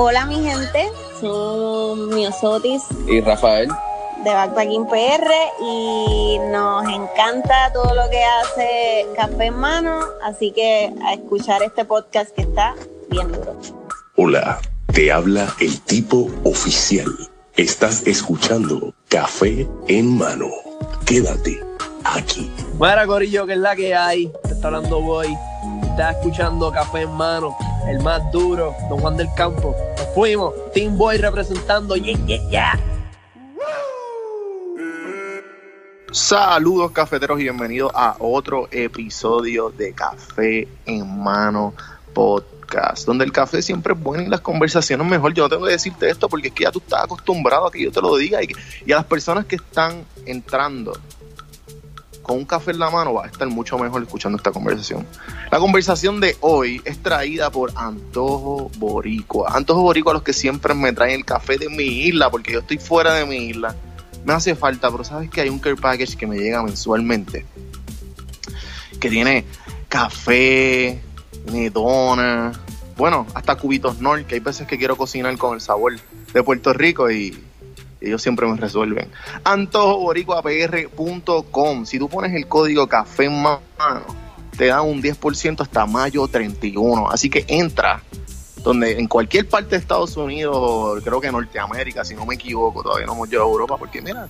Hola mi gente, son Miosotis y Rafael de Backpacking PR y nos encanta todo lo que hace Café en Mano, así que a escuchar este podcast que está bien duro. Hola, te habla el tipo oficial. Estás escuchando Café en Mano. Quédate aquí. Buena Corillo, que es la que hay. Te está hablando Boy. Estás escuchando Café en Mano, el más duro, Don Juan del Campo. Nos fuimos. Team Boy representando. Yeah, yeah, yeah. Saludos cafeteros y bienvenidos a otro episodio de Café en Mano Podcast, donde el café siempre es bueno y las conversaciones mejor. Yo no tengo que decirte esto porque es que ya tú estás acostumbrado a que yo te lo diga y, y a las personas que están entrando con un café en la mano va a estar mucho mejor escuchando esta conversación. La conversación de hoy es traída por Antojo Boricua. Antojo Boricua, los que siempre me traen el café de mi isla, porque yo estoy fuera de mi isla me hace falta, pero sabes que hay un care package que me llega mensualmente que tiene café, tiene dona, bueno, hasta cubitos Nord, que hay veces que quiero cocinar con el sabor de Puerto Rico y ellos siempre me resuelven. AntojoBoricuaPR.com. Si tú pones el código café en mano, te dan un 10% hasta mayo 31. Así que entra donde en cualquier parte de Estados Unidos, creo que Norteamérica, si no me equivoco, todavía no hemos llegado a Europa, porque mira,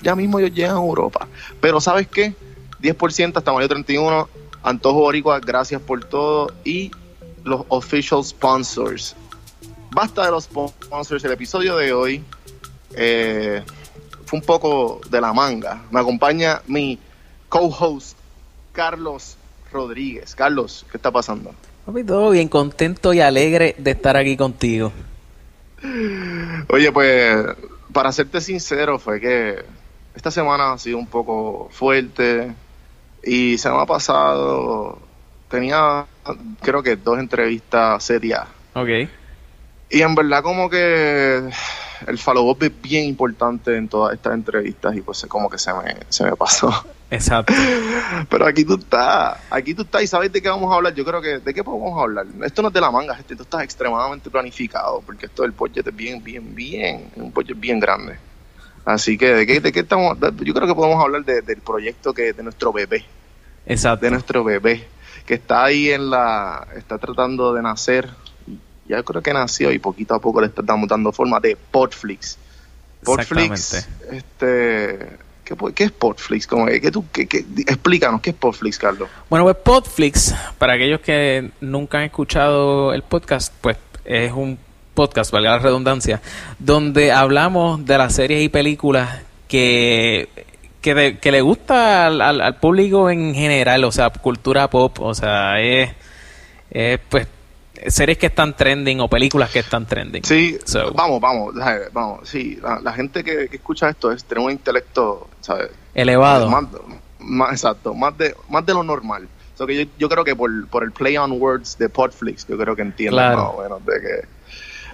ya mismo ellos llegan a Europa. Pero ¿sabes qué? 10% hasta mayo 31, Antojo Boricua, gracias por todo, y los official sponsors. Basta de los sponsors, el episodio de hoy eh, fue un poco de la manga. Me acompaña mi co-host, Carlos Rodríguez. Carlos, ¿qué está pasando? Papi, todo bien, contento y alegre de estar aquí contigo. Oye, pues, para serte sincero, fue que esta semana ha sido un poco fuerte y se me ha pasado tenía, creo que dos entrevistas serias. Ok. Y en verdad como que el follow-up es bien importante en todas estas entrevistas y pues como que se me, se me pasó. Exacto. Pero aquí tú estás, aquí tú estás y sabes de qué vamos a hablar. Yo creo que, ¿de qué podemos hablar? Esto no es de la manga, este, esto está extremadamente planificado porque esto del budget es bien, bien, bien, un budget bien grande. Así que, ¿de qué, de qué estamos? Yo creo que podemos hablar del proyecto que de nuestro bebé. Exacto. De nuestro bebé, que está ahí en la, está tratando de nacer ya creo que nació y poquito a poco le estamos dando forma de Podflix. Podflix, este, ¿qué, ¿qué, es Podflix? ¿Cómo, qué, tú, qué, explícanos, ¿qué es Podflix, Carlos? Bueno, pues Podflix, para aquellos que nunca han escuchado el podcast, pues es un podcast, valga la redundancia, donde hablamos de las series y películas que que, que le gusta al, al, público en general, o sea, cultura pop, o sea, es, es pues series que están trending o películas que están trending. Sí, vamos, vamos, vamos. Sí, la, gente que, escucha esto es tener un intelecto, ¿sabes? Elevado. Más, exacto, más de, más de lo normal. que yo, creo que por, por el play on words de Podflix, yo creo que entienden más o menos de que...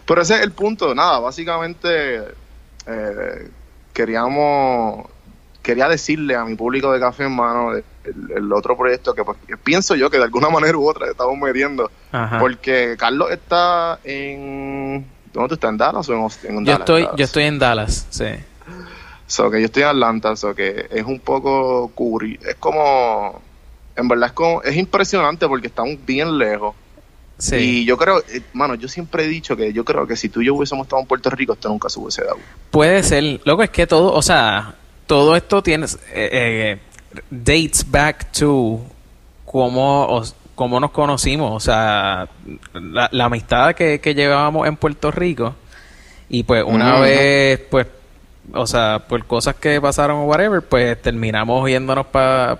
Pero ese es el punto, nada, básicamente eh, queríamos quería decirle a mi público de Café en Mano el, otro proyecto que, pues, pienso yo que de alguna manera u otra estamos metiendo. Porque Carlos está en... ¿Dónde tú estás? ¿En Dallas o en, Austin? yo Estoy, Yo estoy en Dallas, sí. So, que yo estoy en Atlanta, so que es un poco curry. Es como... En verdad es como... Es impresionante porque estamos bien lejos. Sí. Y yo creo, mano, yo siempre he dicho que yo creo que si tú y yo hubiésemos estado en Puerto Rico, esto nunca se hubiese dado. Puede ser. Loco, es que todo, o sea, todo esto tiene eh, eh, dates back to cómo, cómo nos conocimos, o sea, la, amistad que, que, llevábamos en Puerto Rico y pues una vez, pues, o sea, por cosas que pasaron o whatever, pues terminamos yéndonos para,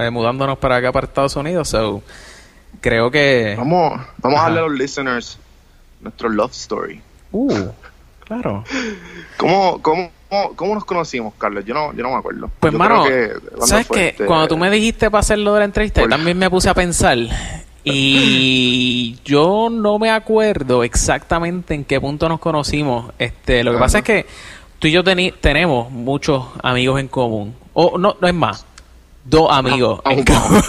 eh, mudándonos para acá, para Estados Unidos, so creo que... Vamos, vamos a darle a los listeners nuestro love story. Uh, claro. ¿Cómo, cómo ¿Cómo, nos conocimos, Carlos? Yo no, yo no me acuerdo. Pues, mano, ¿sabes qué? Este Cuando tú me dijiste para hacerlo de la entrevista, yo también me puse a pensar. Y yo no me acuerdo exactamente en qué punto nos conocimos. Este, lo que pasa es que tú y yo tenemos muchos amigos en común. O no, no es más. Dos amigos. en común.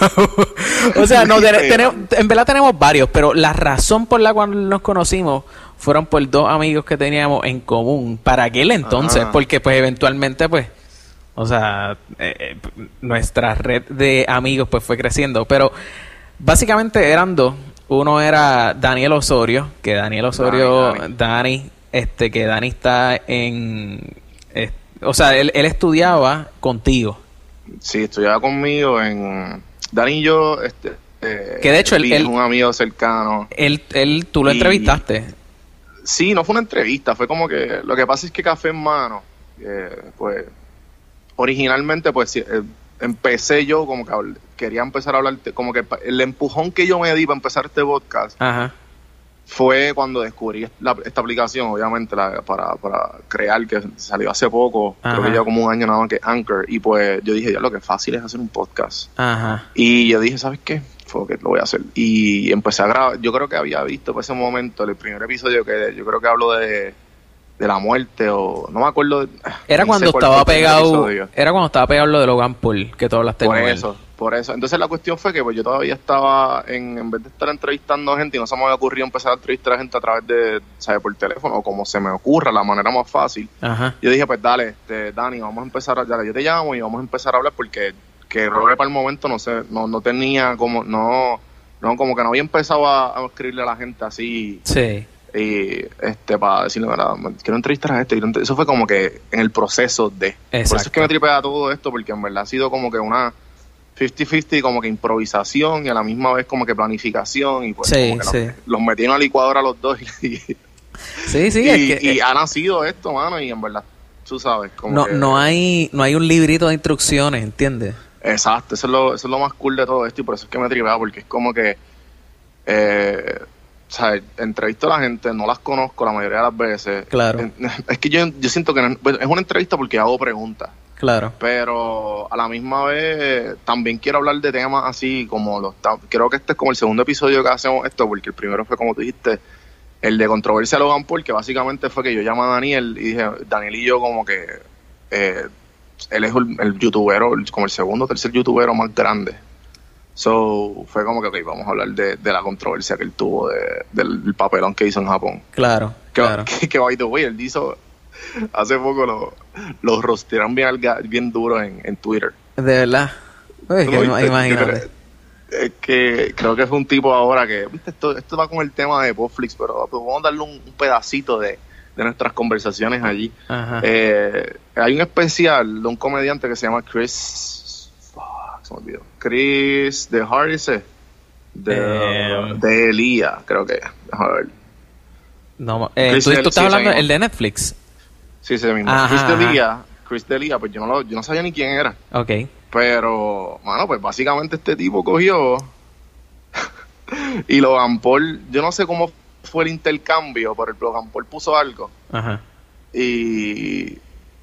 o sea, no, tenemos, en verdad tenemos varios, pero la razón por la cual nos conocimos fueron por dos amigos que teníamos en común para aquel entonces, Ajá. porque pues eventualmente pues, o sea, eh, eh, nuestra red de amigos pues fue creciendo, pero básicamente eran dos. Uno era Daniel Osorio, que Daniel Osorio, Dani, Dani, este, que Dani está en, es- o sea, él, él estudiaba contigo. Sí, estudiaba conmigo en... Dani y yo, este... eh, Que de hecho él- él- es un amigo cercano. Él, él, tú lo Y- entrevistaste. Sí, no fue una entrevista, fue como que... Lo que pasa es que Café en Mano, eh, pues... Originalmente, pues, eh, empecé yo como que quería empezar a hablar... Como que el empujón que yo me di para empezar este podcast Ajá. fue cuando descubrí la- esta aplicación, obviamente, la- para, para crear, que salió hace poco, creo que lleva como un año nada más que Anchor, y pues yo dije, ya lo que fácil es hacer un podcast. Ajá. Y yo dije, ¿sabes qué? Que lo voy a hacer. Y empecé a grabar, yo creo que había visto por ese momento el primer episodio que yo creo que hablo de, de la muerte o no me acuerdo. de- Era cuando estaba pegado, episodio. era cuando estaba pegado lo de Logan Paul, que tú hablaste Por él. eso, por eso. Entonces la cuestión fue que pues yo todavía estaba, en, en vez de estar entrevistando gente, y no se me había ocurrido empezar a entrevistar a gente a través de, ¿sabes? Por teléfono, o como se me ocurra, la manera más fácil. Ajá. Yo dije, pues dale, este, Dani, vamos a empezar, a, dale, yo te llamo y vamos a empezar a hablar porque que que para el momento no sé, no, no tenía como, no, no, como que no había empezado a, a escribirle a la gente así Sí. y este para decirle, "Mira, quiero entrevistar a este, quiero entre-". eso fue como que en el proceso de. Por eso es Exacto. que me tripea todo esto, porque en verdad ha sido como que una 50-50, como que improvisación y a la misma vez como que planificación y pues Sí, como que sí. Los, los metí en una licuadora los dos y, Sí, sí, y, es que y ha nacido esto, mano, y en verdad, tú sabes, como no, que- no hay no hay un librito de instrucciones, ¿entiendes? Exacto, eso es, lo, eso es lo más cool de todo esto y por eso es que me tripea, porque es como que, eh, o sea, entrevisto a la gente, no las conozco la mayoría de las veces. Claro. Es que yo, yo siento que no- bueno, es una entrevista porque hago preguntas, Claro. pero a la misma vez también quiero hablar de temas así como los... Creo que este es como el segundo episodio que hacemos esto, porque el primero fue como tú dijiste, el de controversia a Logan Paul, que básicamente fue que yo llamé a Daniel y dije, Daniel y yo como que... eh, él es el, el youtubero, como el segundo o tercer youtubero más grande. So, fue como que, ok, vamos a hablar de, de la controversia que él tuvo, de- del, del papelón que hizo en Japón. Claro. Que, claro. que, que, by the way, él hizo, hace poco lo, los rostearon bien, bien duro en, en Twitter. De verdad. Uy, ¿Tú que lo imagínate. Es que creo que fue un tipo ahora que, viste, esto, esto va con el tema de Netflix, pero vamos a darle un, un pedacito de, de nuestras conversaciones allí. Eh, hay un especial de un comediante que se llama Chris. Fuck, se me olvidó. Chris de Hardise. De, Eh, de Elia, creo que. Déjame ver. No, eh, Chris tú, tú estás sí, hablando el de Netflix. Sí, ese mismo. Ajá, Chris. Delia. Chris Delia, pues yo no, lo- yo no sabía ni quién era. Ok. Pero, bueno, pues básicamente este tipo cogió y Logan Paul, yo no sé cómo fue el intercambio, pero el Logan Paul puso algo Ajá. y,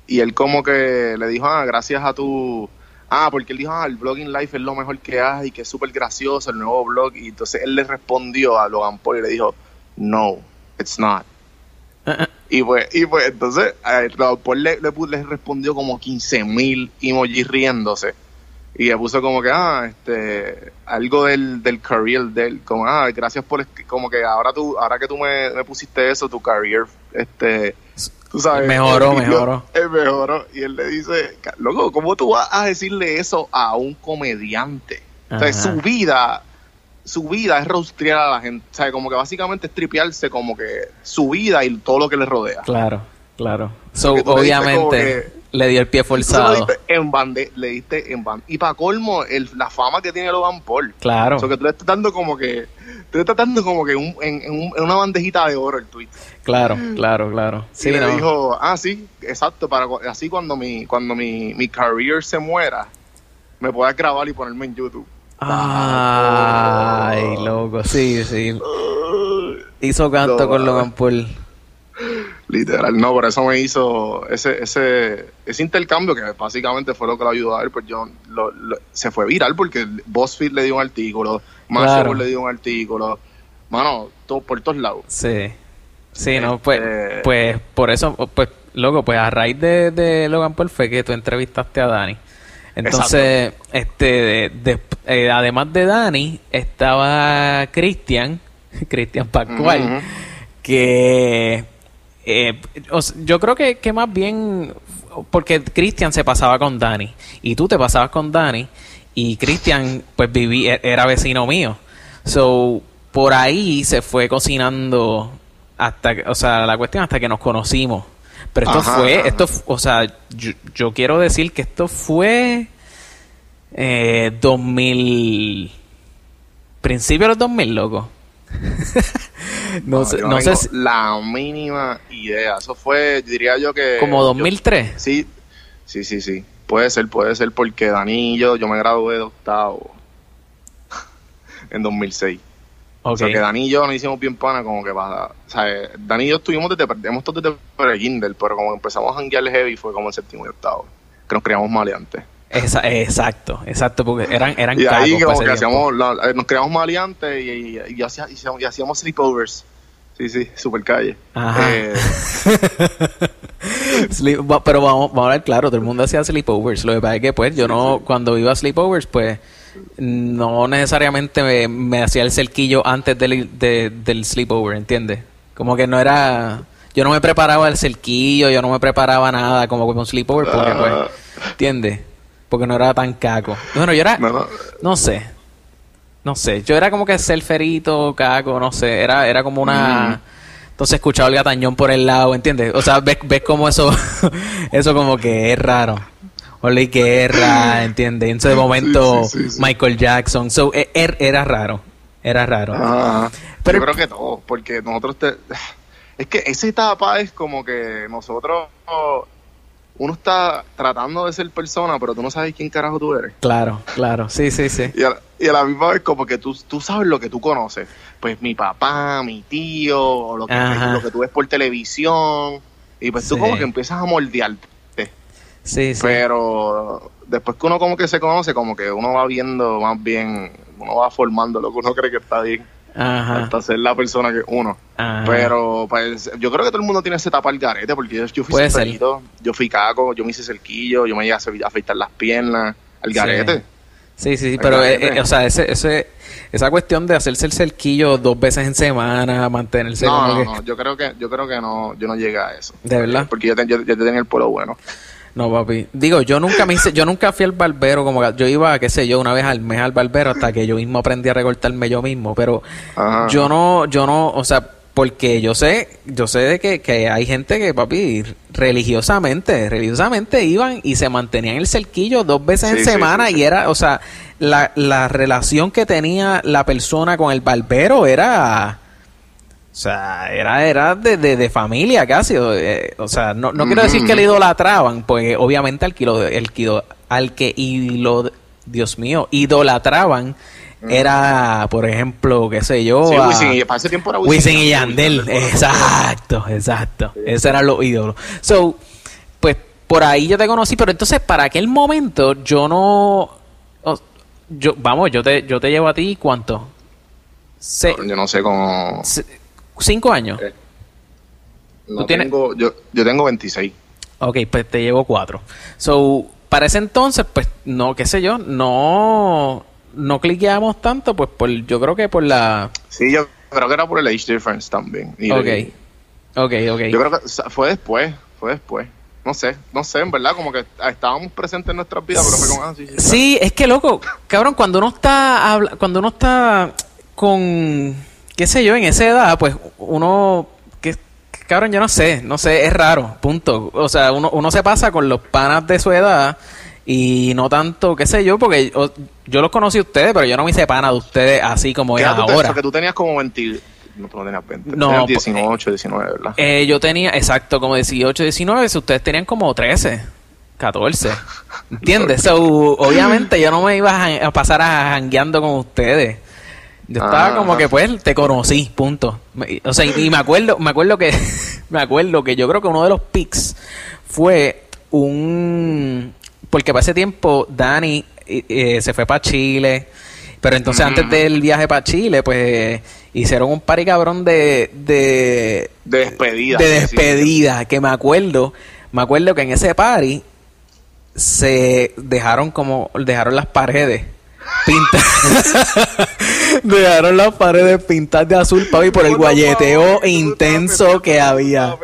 y él como que le dijo, ah, gracias a tu... Ah, porque él dijo, ah, el blogging life es lo mejor que hay, que es súper gracioso, el nuevo blog. Y entonces él le respondió a Logan Paul y le dijo, no, it's not. Y pues, y pues entonces Logan Paul le, le, le respondió como 15 mil emojis riéndose. Y le puso como que, ah, este, algo del, del career de él, como, ah, gracias por, como que ahora tú, ahora que tú me, me pusiste eso, tu career, este, tú sabes. Mejoró, mejoró. eh, mejoró. Y él le dice, "Ca- loco, ¿cómo tú vas a decirle eso a un comediante? O sea, su vida, su vida es roastrear a la gente. O sea, como que básicamente es tripearse como que su vida y todo lo que le rodea. Claro, claro. So, obviamente le dio el pie forzado. en bande, le diste en bande. Y para colmo, el, la fama que tiene Logan Paul. Claro. O sea, que tú le estás dando como que, tú le estás dando como que un- en, en un- en una bandejita de oro el tweet. Claro, claro, claro. Sí, y le no. dijo, ah, sí, exacto, para así cuando mi, cuando mi, mi career se muera, me puedas grabar y ponerme en YouTube. Ay, loco, sí, sí. Hizo canto No, con. Logan Paul. Literal, no, por eso me hizo ese, ese, ese intercambio que básicamente fue lo que lo ayudó a él, pues yo lo- lo- se fue viral porque BuzzFeed le dio un artículo, Mashable Claro. le dio un artículo, mano, todo por todos lados. Sí. Sí, no, pues, Este- pues por eso, pues, loco, pues a raíz de, de Logan Paul fue que tú entrevistaste a Dani. Entonces, este, de- de- eh, además de Dani, estaba Cristian, Cristian Pascual, que eh, yo creo que, que más bien porque Cristian se pasaba con Dani y tú te pasabas con Dani y Cristian pues viví e- era vecino mío. So por ahí se fue cocinando hasta que- o sea la cuestión hasta que nos conocimos. Pero esto Ajá, fue ajá. esto o sea yo, yo quiero decir que esto fue eh, 2000 principio de los 2000 loco no, sé, yo no sé si- la mínima idea. Eso fue, diría yo que. como yo- 2003 sí, sí, sí, sí. Puede ser, puede ser porque Dani y yo, yo me gradué de octavo en 2006. Ok. O sea que Dani y yo nos hicimos bien pana como que para... O sea, Dani y yo estuvimos desde... Hemos estado desde pre-kinder, pero como empezamos a janguear heavy fue como en séptimo y octavo. Que nos criamos maleantes. Esa- exacto, exacto, porque eran, eran Y ahí como que hacíamos... la- eh, nos criamos maleantes y, y, y hacía- y hacíamos, y hacíamos sleepovers. Sí, sí, super calle. Ajá. Eh, Sleep- pero vamos, vamos a hablar claro, todo el mundo hacía sleepovers. Lo que pasa es que, pues, yo no, cuando iba a sleepovers, pues, no necesariamente me, me hacía el cerquillo antes del, de- del sleepover, ¿entiendes? Como que no era. Yo no me preparaba el cerquillo, yo no me preparaba nada como con un sleepover, porque, pues, Ah. ¿entiendes? Porque no era tan caco. Bueno, yo era. no, no. No sé. No sé. Yo era como que surferito, caco, no sé. Era, era como una. Entonces escuchaba el gatañón por el lado, ¿entiendes? O sea, ves, ves como eso. eso como que es raro. Ole guerra, ¿entiendes? Entonces de momento Sí, sí, sí, sí. Michael Jackson. So, e- er- era raro. Era raro. Pero- Yo creo que todos, porque nosotros te... Es que esa etapa es como que nosotros... Uno está tratando de ser persona, pero tú no sabes quién carajo tú eres. Claro, claro. Sí, sí, sí. Y a, la- y a la misma vez como que tú, tú sabes lo que tú conoces. Pues mi papá, mi tío, o lo que, Ajá. lo que tú ves por televisión. Y pues tú Sí. como que empiezas a moldearte. Sí, sí. Pero después que uno como que se conoce, como que uno va viendo más bien, uno va formando lo que uno cree que está bien. Ajá. Hasta ser la persona que uno. Ajá. Pero pues yo creo que todo el mundo tiene esa etapa al garete, porque yo, yo fui cerquito, yo fui caco, yo me hice cerquillo, yo me llegué a afeitar las piernas, al garete. Sí, sí, sí, pero eh, eh, o sea, ese, ese, esa cuestión de hacerse el cerquillo dos veces en semana, mantenerse No, no, que- no, yo creo que, yo creo que no, yo no llegué a eso. ¿De verdad? Porque yo, te- yo, yo tenía el pelo bueno. No, papi. Digo, yo nunca me hice, yo nunca fui al barbero, como que yo iba, qué sé yo, una vez al mes al barbero hasta que yo mismo aprendí a recortarme yo mismo, pero Ajá. yo no, yo no, o sea, porque yo sé, yo sé de que, que hay gente que, papi, religiosamente, religiosamente iban y se mantenían el cerquillo dos veces Sí, en sí, semana sí, y era, o sea, la, la relación que tenía la persona con el barbero era... O sea, era, era de, de, de familia casi. O, eh, o sea, no, no quiero decir que le idolatraban, pues obviamente al que, lo- el al que lo, Dios mío, idolatraban era, por ejemplo, qué sé yo, Sí, a- Wisin y- para ese tiempo era Wisin y Yandel. Exacto, exacto. Esos eran los ídolos. So, pues por ahí yo te conocí, pero entonces para aquel momento yo no... yo, vamos, yo te, yo te llevo a ti, ¿cuánto? Se- Yo no sé cómo... se- ¿Cinco años? Eh. No ¿Tú tienes- tengo, yo, yo tengo 26. Ok, pues te llevo cuatro. So, para ese entonces, pues, no, qué sé yo, no, no cliqueamos tanto, pues, por, yo creo que por la... Sí, yo creo que era por el age difference también. Y Ok, de- ok, ok. Yo creo que fue después, fue después. No sé, no sé, en verdad, como que estábamos presentes en nuestras vidas, pero fue como, ah, sí, sí. Sí, es que loco, cabrón, cuando uno está habla- cuando uno está con qué sé yo, en esa edad, pues uno que cabrón, yo no sé, no sé, es raro, punto. O sea, uno, uno se pasa con los panas de su edad y no tanto, qué sé yo, porque o- yo los conocí a ustedes, pero yo no me hice pana de ustedes así como ¿Qué es ahora. Porque tú tenías como 20. No, tú no tenías 20. No, tenías pues, 18, 19, ¿verdad? Eh, yo tenía, exacto, como 18, 19, si ustedes tenían como 13, 14. ¿Entiendes? So, obviamente yo no me iba a, a pasar a jangueando con ustedes. Yo estaba como que pues te conocí, punto. O sea, y, me acuerdo, me acuerdo que me acuerdo que yo creo que uno de los pics fue un porque para ese tiempo Dani eh, eh, se fue para Chile, pero entonces antes del viaje para Chile, pues hicieron un party cabrón de, de De despedida. de sí. despedida, que me acuerdo, me acuerdo que en ese party se dejaron como, dejaron las paredes Pinta... dejaron las paredes pintadas de azul, papi, por el guayeteo intenso que había.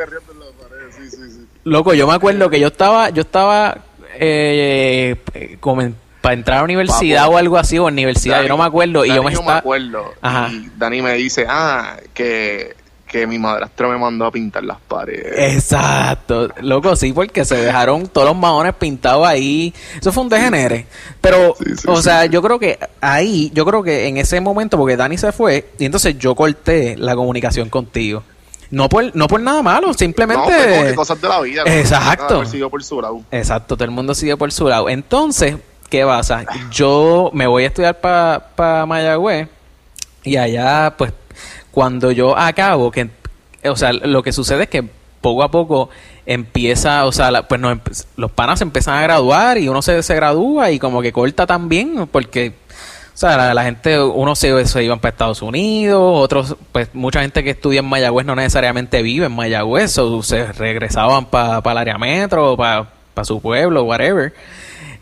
Loco, yo me acuerdo que yo estaba, yo estaba eh, eh, como en- para entrar a la universidad Papo. o algo así, o en universidad, yo no me acuerdo, y yo me Dani, estaba... acuerdo. Ajá. Y Dani me dice, ah, que, que mi madrastra me mandó a pintar las paredes. Exacto, loco, sí, porque se dejaron todos los maones pintados ahí. Eso fue un degenere. Pero, Sí, sí, o sí, sea, yo creo que ahí, yo creo que en ese momento, porque Dani se fue, y entonces yo corté la comunicación contigo. No por, no por nada malo, no, simplemente. como que cosas de la vida. Exacto. siguió por su lado. Exacto, todo el mundo sigue por su lado. Entonces, ¿qué pasa? Yo me voy a estudiar para Mayagüez y allá, pues, cuando yo acabo, que, o sea, lo que sucede es que poco a poco empieza, o sea, la- pues nos los panas se empiezan a graduar y uno se, se gradúa y como que corta también, porque, o sea, la, gente, unos se, se iban para Estados Unidos, otros, pues, mucha gente que estudia en Mayagüez no necesariamente vive en Mayagüez, o se regresaban para el área metro, para su pueblo, whatever.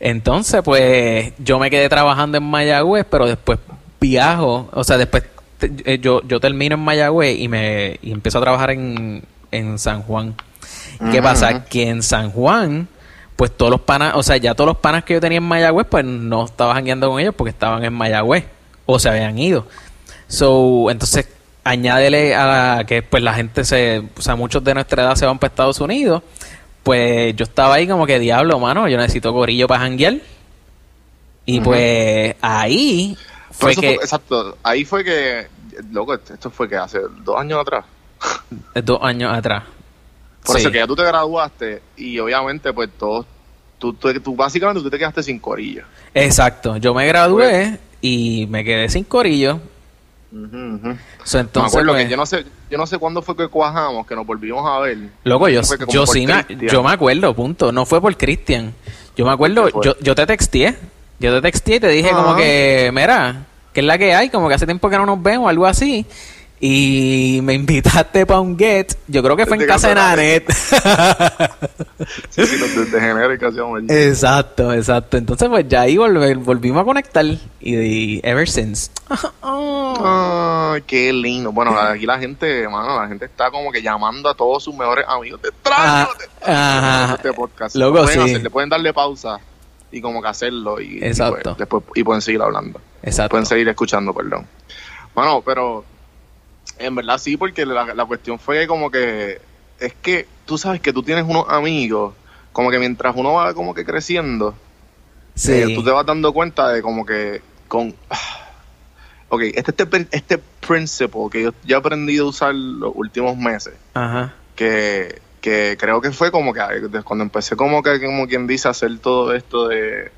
Entonces, pues yo me quedé trabajando en Mayagüez, pero después viajo, o sea, después te- eh, yo, yo termino en Mayagüez y me y empiezo a trabajar en, en San Juan. ¿Qué pasa? Que en San Juan, pues todos los panas, o sea, ya todos los panas que yo tenía en Mayagüez, pues no estaba jangueando con ellos porque estaban en Mayagüez o se habían ido. So, entonces, añádele a la- que pues la gente se, o sea, muchos de nuestra edad se van para Estados Unidos. Pues yo estaba ahí como que diablo, mano, yo necesito gorillo para janguear. Y pues ahí fue que exacto, ahí fue que, loco, esto fue que hace dos años atrás. dos años atrás. Por Sí. eso que ya tú te graduaste y obviamente pues todos, tú, tú, tú básicamente tú te quedaste sin corillo. Exacto, yo me gradué y me quedé sin corillo. So, me entonces, acuerdo pues, que yo no sé, yo no sé cuándo fue que cuajamos, que nos volvimos a ver. Loco, yo, yo sí me, yo me acuerdo, punto. No fue por Cristian. Yo me acuerdo, yo, yo te texteé. Yo te texteé y te dije como Ajá. que, mira, ¿qué es la que hay? Como que hace tiempo que no nos vemos, algo así. Y me invitaste para un get. Yo creo que fue en casa de Nanet. Sí, sí, genérica hacíamos allí. exacto, exacto. Entonces, pues ya ahí volve- volvimos a conectar. Y, y ever since. Ay, qué lindo. Bueno, aquí la gente, mano, la gente está como que llamando a todos sus mejores amigos. Te extraño, Ah, te extraño ajá. este podcast. Pueden sí. hacer, le pueden darle pausa y como que hacerlo y, pues, después y pueden seguir hablando. Exacto. Pueden seguir escuchando, perdón. Bueno, pero en verdad sí, porque la, la cuestión fue como que es que tú sabes que tú tienes unos amigos, como que mientras uno va como que creciendo, Sí. eh, tú te vas dando cuenta de como que con ok este este este principle que yo ya he aprendido a usar los últimos meses Ajá. que, que creo que fue como que cuando empecé como que como quien dice hacer todo esto de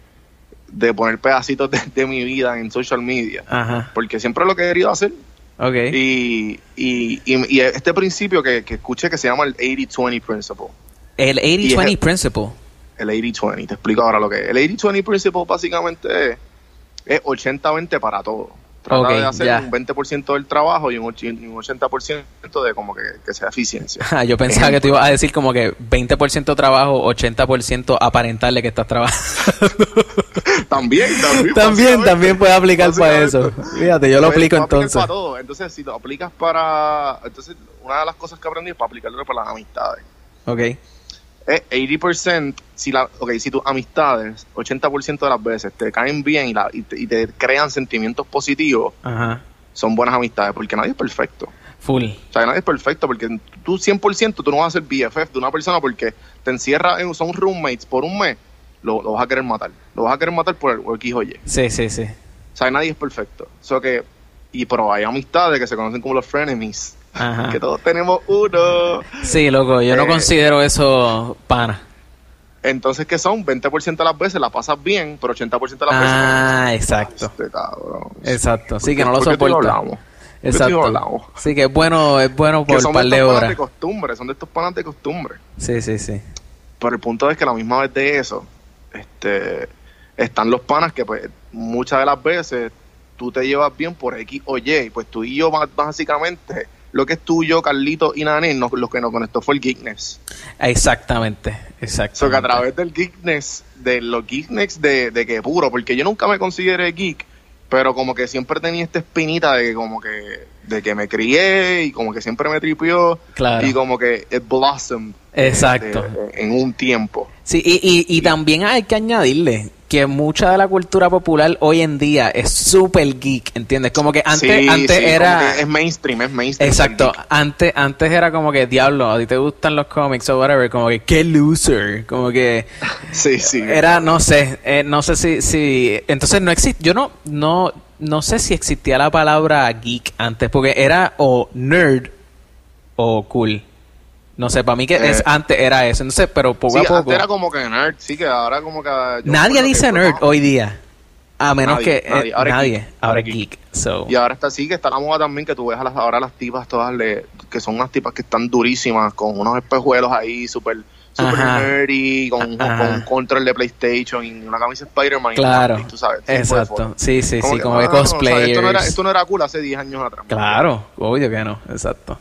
de poner pedacitos de, de mi vida en social media Ajá. porque siempre lo he querido hacer Ok. y, y, y, y este principio que, que escuché que se llama el 80-20 principle El y 80-20 es- principle. el 80-20. Te explico ahora lo que es. El 80-20 principle básicamente es, es 80-20 para todo. Trata de hacer ya. un 20% del trabajo y un 80%, y un 80% de como que, que sea eficiencia. Ah, yo pensaba que tú ibas a decir como que 20% trabajo, 80% aparentarle que estás trabajando. también, también. también, también puede aplicar para eso. Fíjate, yo lo aplico entonces. Para todo. Entonces, si lo aplicas para. Entonces, una de las cosas que aprendí es para aplicarlo para las amistades. Ok. Es 80%, si, la, okay, si tus amistades, 80% de las veces te caen bien y, la, y, te, y te crean sentimientos positivos, Ajá. son buenas amistades, porque nadie es perfecto. Full. O sea, nadie es perfecto porque tú 100% tú no vas a ser BFF de una persona porque te encierras en, son roommates por un mes, lo, lo vas a querer matar. Lo vas a querer matar por el X o Y. Sí, sí, sí. O sea, nadie es perfecto. So que, y pero hay amistades que se conocen como los frenemies, Ajá. que todos tenemos uno. Sí, loco, yo no Eh. considero eso pana. Entonces, que son? 20% de las veces la pasas bien, pero 80% de las Ah, veces... exacto. Este cabrón. Exacto. Sí, que no lo ¿Por qué tú y yo soporta. hablamos? ¿Por qué tú y yo Exacto. Sí, que es bueno, es bueno Que por son un par de estos panas horas. de costumbre, son de estos panas de costumbre. Sí, sí, sí. Pero el punto es que a la misma vez de eso, este, están los panas que pues muchas de las veces tú te llevas bien por X o Y, pues tú y yo básicamente, lo que es tú, yo, Carlito y Nané, no- lo que nos conectó fue el geekness. Exactamente, exacto. So que a través del geekness, de los geekness de, de que puro, porque yo nunca me consideré geek, pero como que siempre tenía esta espinita de que como que de que me crié y como que siempre me tripió Claro. y como que it blossomed Exacto. este, en un tiempo. Sí, y, y, y también hay que añadirle que mucha de la cultura popular hoy en día es súper geek, ¿entiendes? Como que antes, Sí, antes sí, era... es mainstream, es mainstream. Exacto, antes, antes era como que, diablo, a ti te gustan los cómics o whatever, como que, qué loser, como que... Sí, sí. Era, no sé, eh, no sé si, si, entonces no existe, yo no, no, no sé si existía la palabra geek antes, porque era o nerd o cool. No sé, para mí que es Eh, antes era eso, entonces, pero poco Sí, a poco. antes era como que nerd, sí, que ahora como que... nadie dice que nerd hoy día, a menos Nadie, que eh, nadie. Ahora es nadie, geek, ahora ahora es es geek. So, Y ahora está así, que está la moda también, que tú ves a las, ahora las tipas todas, le, que son unas tipas que están durísimas, con unos espejuelos ahí, súper super Ajá. nerdy, con, Ajá. con un control de PlayStation y una camisa de Spider-Man. y claro, una- tú sabes, exacto, sí, sí, sí, como de ah, no, o sea, cosplayers. esto, no era, esto no era cool hace 10 años atrás. Claro, obvio que no, exacto.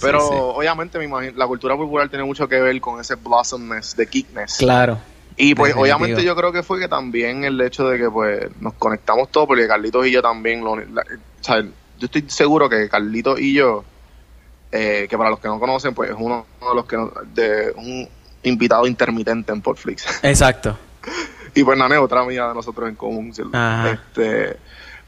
Pero sí. obviamente me imagino, la cultura popular tiene mucho que ver con ese blossomness de geekness. Claro. Y pues Definitivo. obviamente yo creo que fue que también el hecho de que pues nos conectamos todos, porque Carlitos y yo también, lo, la- o sea, yo estoy seguro que Carlitos y yo, eh, que para los que no conocen, pues es uno, uno de los que no- de un invitado intermitente en Portflix. Exacto. y pues Nane, otra amiga de nosotros en común. Ajá. Este,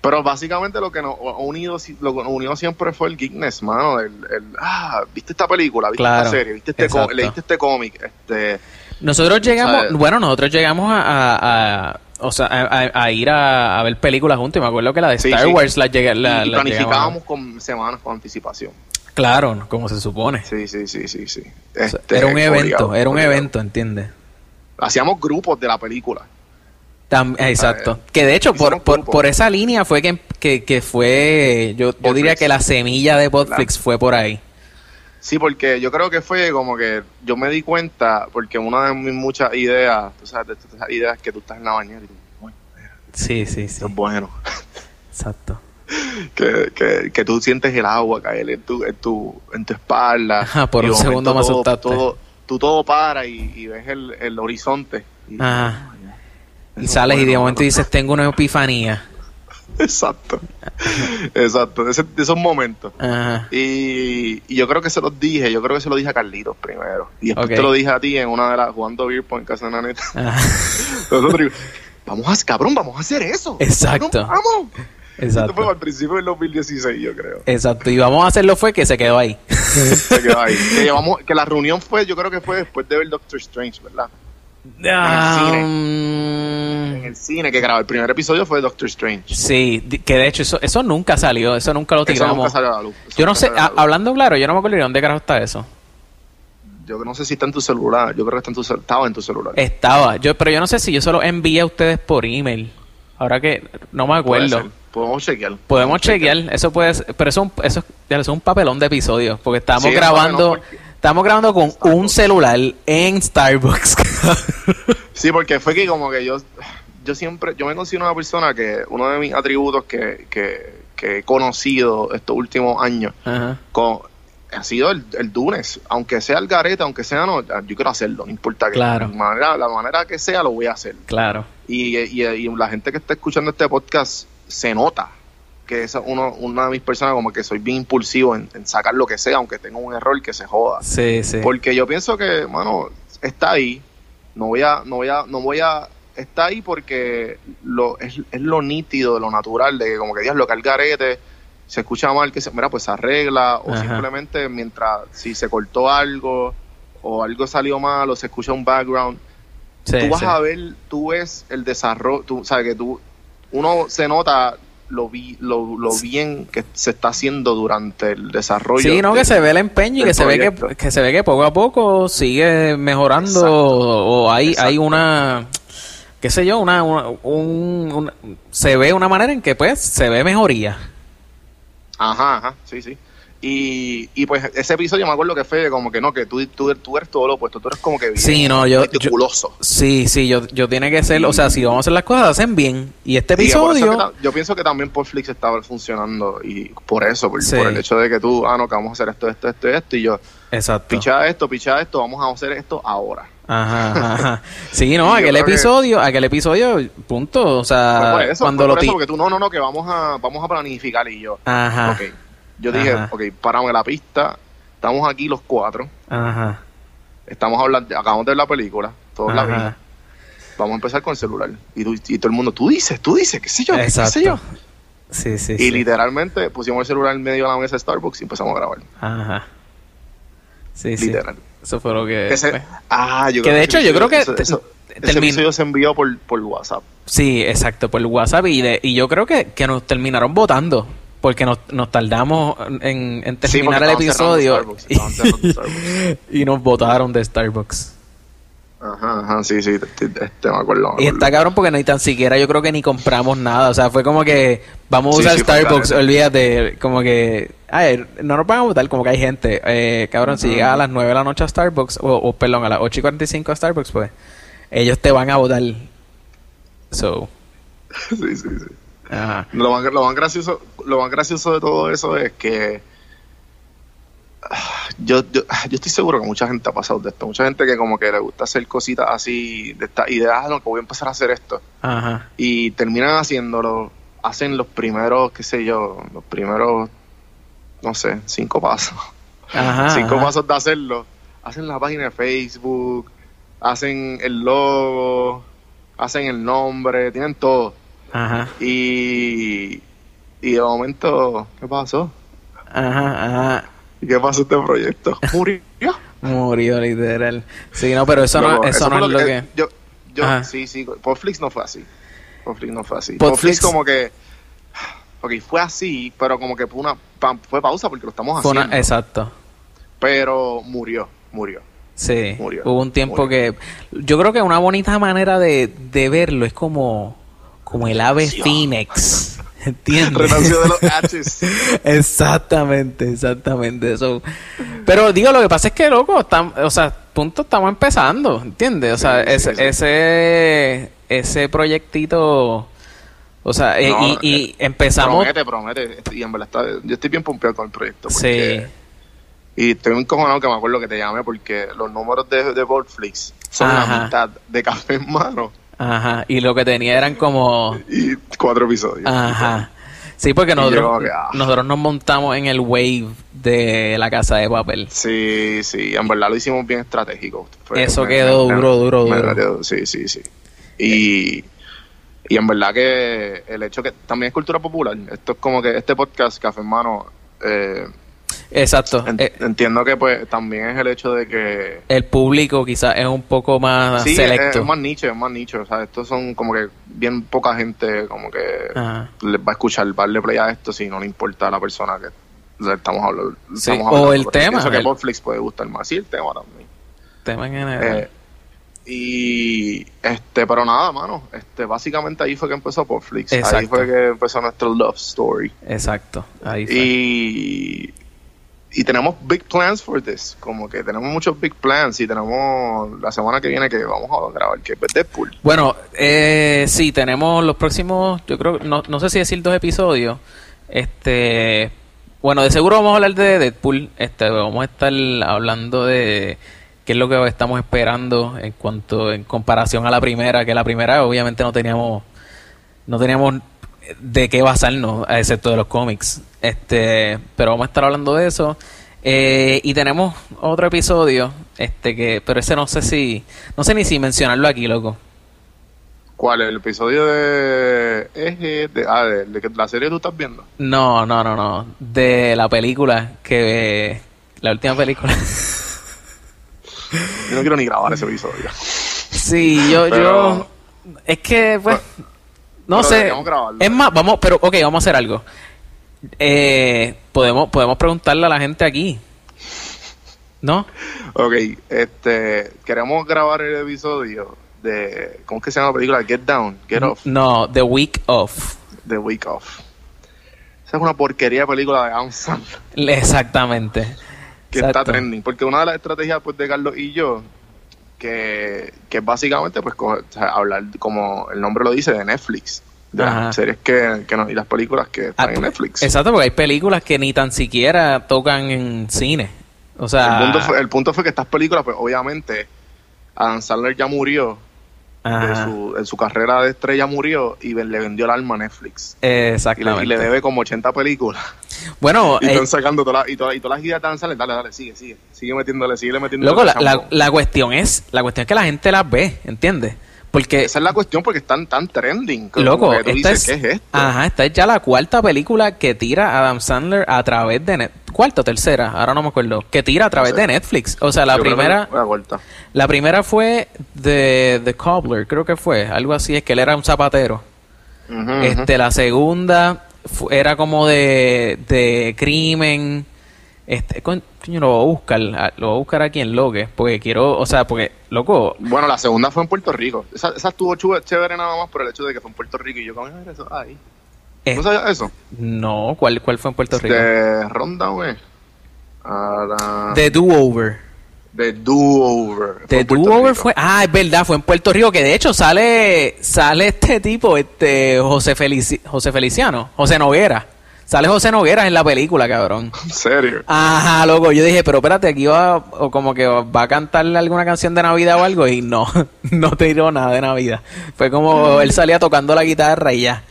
pero básicamente lo que nos ha unido, lo que nos unió siempre fue el geekness, mano. El, el, ah, viste esta película, viste Claro. esta serie, viste este leíste este cómic, este Nosotros llegamos, ¿Sabes? bueno, nosotros llegamos a, a- a- o sea, a, ir a, a ver películas juntos. Y me acuerdo que la de Star sí. Wars la llegué, la, y la planificábamos con semanas con anticipación. Claro, como se supone. Sí, sí, sí, sí, sí. O sea, Este, era un evento, obligado, era un obligado. evento, ¿entiendes? Hacíamos grupos de la película. Tam- exacto. eh, que de hecho, por, por, por esa línea fue que, que, que fue, yo, yo diría que la semilla de Podflix fue por ahí. Sí, porque yo creo que fue como que yo me di cuenta, porque una de mis muchas ideas, tú sabes, de estas ideas que tú estás en la bañera y tú, "Uy, Sí, sí, sí. es bueno. Exacto. que, que, que tú sientes el agua caer en tu, en tu, en tu espalda. Ajá, por un segundo me todo-. Todo, tú todo para y, y ves el, el horizonte. Y, Ajá. Y es sales y de momento dices, tengo una epifanía. Exacto. Exacto. Ese- de esos momentos. Ajá. Y, y yo creo que se los dije, yo creo que se lo dije a Carlitos primero. Y después te lo dije a ti en una de las jugando beer en casa de Naneta. Ajá. Nosotros, vamos a, cabrón, vamos a hacer eso. Exacto. Cabrón, vamos. Esto fue Exacto. al principio del 2016, yo creo. Exacto. Y vamos a hacerlo fue que se quedó ahí. Se quedó ahí. que, llevamos, que la reunión fue, yo creo que fue después de ver Doctor Strange, ¿verdad? Ah, En el cine que grabó el primer episodio fue Doctor Strange. Sí, que de hecho eso, eso nunca salió, eso nunca lo Eso tiramos. nunca salió a la luz. Yo no sé, salió a a- la luz. hablando claro, yo no me acuerdo ni dónde carajo está eso. Yo no sé si está en tu celular. Yo creo que está en tu estaba en tu celular. Estaba, yo, pero yo no sé si yo se lo envié a ustedes por email. Ahora que no me acuerdo. Podemos chequear. Podemos chequear, eso puede ser, pero eso, es un- eso, eso es un papelón de episodios, porque estamos Sí, es un grabando, porque- estamos grabando con un Starbucks. celular en Starbucks. Sí, porque fue que como que yo, yo siempre, yo me considero una persona que uno de mis atributos que, que, que he conocido estos últimos años Ajá. con, ha sido el, el Dunes. Aunque sea el garete, aunque sea no, yo quiero hacerlo, no importa que Claro. la manera, la manera que sea lo voy a hacer. Claro. Y, y, y la gente que está escuchando este podcast se nota que es uno, una de mis personas como que soy bien impulsivo en, en sacar lo que sea, aunque tenga un error que se joda. Sí, sí. Porque yo pienso que, mano, está ahí. No voy a, no voy a, no voy a, está ahí porque lo, es, es lo nítido, de lo natural, de que como que digas lo que al garete, se escucha mal, que se, mira, pues se arregla, o Ajá. simplemente mientras, si se cortó algo, o algo salió mal, o se escucha un background, Sí, tú vas sí. a ver, tú ves el desarrollo, tú sabes que tú, uno se nota lo, vi, lo, lo bien que se está haciendo durante el desarrollo. Sí, no, que se ve el empeño y que se ve que, que se ve que poco a poco sigue mejorando Exacto. o, hay, hay una qué sé yo, una, una- un, una- se ve una manera en que pues se ve mejoría. Ajá, ajá, sí, sí. Y, y pues ese episodio me acuerdo que fue como que no, que tú, tú, tú eres todo lo opuesto, tú eres como que bien Sí, no, yo- meticuloso. Sí, sí, yo, yo tiene que ser, o sea, si vamos a hacer las cosas, hacen bien. Y este por episodio, yo pienso que también Portflix estaba funcionando y por eso, por, Sí. por el hecho de que tú, ah, no, que vamos a hacer esto, esto, esto esto, y yo, exacto. picha esto, picha esto, vamos a hacer esto ahora. Ajá, ajá. Sí, no, yo aquel que- episodio, aquel episodio, punto, o sea, por eso, cuando lo por eso, porque tú, no, no, no, que vamos a, vamos a planificar y yo. Ajá. Ok. Yo dije, Ajá. ok, párame la pista. Estamos aquí los cuatro. Ajá. Estamos hablando, acabamos de ver la película. Todos la vimos. Vamos a empezar con el celular. Y, tú- y todo el mundo, tú dices, tú dices, qué sé yo, qué sé yo. Sí, sí, Y sí. literalmente pusimos el celular en medio de la mesa de Starbucks y empezamos a grabar. Ajá. Sí, sí. Literal. Eso fue lo que Ese- ah, yo Que creo de hecho, yo creo que eso- eso- ese episodio se envió por, por WhatsApp. Sí, exacto, por WhatsApp y, de- y yo creo que, que nos terminaron votando porque nos, nos tardamos en, terminar el episodio y nos votaron de Starbucks. Ajá, ajá, sí, sí, este, este me acuerdo. me Y acuerdo. está cabrón porque ni tan siquiera yo creo que ni compramos nada. O sea, fue como que vamos a usar sí, Starbucks, olvídate. Como que, ay, no nos van a votar, como que hay gente. Eh, cabrón, si llegas a las 9 de la noche a Starbucks, o, o, perdón, a las 8 y 45 a Starbucks, pues ellos te van a votar. So, sí, sí, sí. Ajá. Lo más, lo más gracioso, lo más gracioso de todo eso es que ah, yo, yo, yo estoy seguro que mucha gente ha pasado de esto. Mucha gente que como que le gusta hacer cositas así, de esta idea, ah, no, que voy a empezar a hacer esto. Ajá. Y terminan haciéndolo, hacen los primeros, qué sé yo, los primeros, no sé, cinco pasos. Ajá. cinco ajá. pasos de hacerlo. Hacen la página de Facebook, hacen el logo, hacen el nombre, tienen todo. Ajá. Y, y de momento, ¿qué pasó? Ajá. Ajá. ¿Y qué pasó este proyecto? Murió. Murió literal. Sí, no, pero eso no, Loco, eso no es lo que... Yo, yo Ajá. sí, sí, Podflix no fue así. Podflix no fue así. Podflix- Podflix como que, ok, fue así, pero como que fue una, fue pausa porque lo estamos Fue una- haciendo. exacto. Pero murió, murió. Sí, Murió. hubo un tiempo Murió. que yo creo que una bonita manera de, de verlo es como como el ave Renació. Phoenix, ¿entiendes? Renació de los H's. exactamente, exactamente eso. Pero digo, lo que pasa es que loco, tam- o sea, punto estamos empezando, ¿entiendes? O sea, Sí, ese, sí. ese ese proyectito o sea, eh, No, y, y empezamos Promete, promete. Y en verdad, está- yo estoy bien pompeado con el proyecto. Sí. Y estoy encojonado que me acuerdo que te llamé porque los números de, de son Ajá. la mitad de café en mano Ajá, y lo que tenía eran como y cuatro episodios. Ajá. Sí, porque yo nosotros, ah. nosotros nos montamos en el wave de la casa de papel. Sí, sí, en verdad lo hicimos bien estratégico. Fue- Eso quedó me- duro, duro, me duro. sí, sí, sí. Y, y en verdad que el hecho que también es cultura popular. Esto es como que este podcast, Café en Mano, eh, Exacto. Eh, entiendo que pues también es el hecho de que el público quizás es un poco más Sí, selecto. es más nicho, es más nicho. O sea, estos son como que bien poca gente como que Ajá. les va a escuchar, va a darle play a esto si no le importa a la persona que le estamos hablando. Sí, estamos o hablando, el tema, Pienso que Netflix puede gustar más. Sí, el tema también. Tema en general. Eh, y este, pero nada, mano. Este, básicamente ahí fue que empezó Netflix. Ahí fue que empezó nuestro love story. Exacto. Ahí fue. Y, y tenemos big plans for this. Como que tenemos muchos big plans. Y tenemos la semana que viene que vamos a grabar, que es Deadpool. Bueno, eh, sí, tenemos los próximos, yo creo, no, no sé si decir dos episodios. Este, bueno, de seguro vamos a hablar de Deadpool. Este, vamos a estar hablando de qué es lo que estamos esperando en cuanto, en comparación a la primera, que la primera obviamente no teníamos, no teníamos de qué basarnos, excepto de los cómics. Este, pero vamos a estar hablando de eso. Eh, y tenemos otro episodio, este que, pero ese no sé si, no sé ni si mencionarlo aquí, loco. ¿Cuál? ¿El episodio de. De, ah, de, la serie que tú estás viendo? No, no, no, no. De la película que la última película. Yo no quiero ni grabar ese episodio. sí, yo, Pero- yo, es que, pues, no sé. Es más, vamos, pero, ok, vamos a hacer algo. Eh, podemos, podemos preguntarle a la gente aquí. ¿No? Ok, este. Queremos grabar el episodio de. ¿Cómo es que se llama la película? Get Down, Get Off, No, The Week Off. The Week Off. Esa es una porquería de película de Adam Sandler Exactamente. que está trending. Porque una de las estrategias pues, de Carlos y yo, que, que básicamente pues coger- o sea, hablar, como el nombre lo dice, de Netflix. De Ajá. las series que, que no- y las películas que Ah, están en Netflix. Exacto, porque hay películas que ni tan siquiera tocan en cine. O sea, el, punto fue, el punto fue que estas películas, pues obviamente, Adam Sandler ya murió, de Ajá. su, en su carrera de estrella murió y le vendió el alma a Netflix. Y le, Exactamente. y le debe como 80 películas. Bueno, Y eh, están sacando todas las, y todas, y todas las ideas de Adam Sandler. Dale, dale, sigue, sigue. Sigue metiéndole, sigue metiéndole. loco, la, la, cuestión es, la cuestión es que la gente las ve, ¿entiendes? Porque Esa es la cuestión porque están tan trending. como Loco, que tú esta dices, es, ¿qué es esto? Ajá, esta es ya la cuarta película que tira Adam Sandler a través de Net cuarta o tercera, ahora no me acuerdo, que tira a través No sé. de Netflix. O sea, la Yo primera la la primera fue de The Cobbler, creo que fue, algo así, es que él era un zapatero. Este, la segunda era como de, de crimen. Este, coño, lo voy a buscar, lo voy a buscar aquí en Logue, porque quiero, o sea, porque, loco, Bueno, la segunda fue en Puerto Rico. Esa, esa estuvo chévere nada más por el hecho de que fue en Puerto Rico. Y yo, ¿cómo es eso? Ahí. ¿No sabías eso? no, ¿cuál, ¿cuál fue en Puerto Rico? De Rundown, eh. A la... The Do-Over. De Do-Over. Fue The Do-Over Rico. fue, ah, es verdad, fue en Puerto Rico, que de hecho sale, sale este tipo, este, José, Felici- José Feliciano, José Noguera. Sale José Noguera en la película, cabrón. En serio. Ajá, loco, yo dije, pero espérate, aquí va, o como que va a cantarle alguna canción de Navidad o algo, y no, no te tiró nada de Navidad. Fue como él salía tocando la guitarra y ya.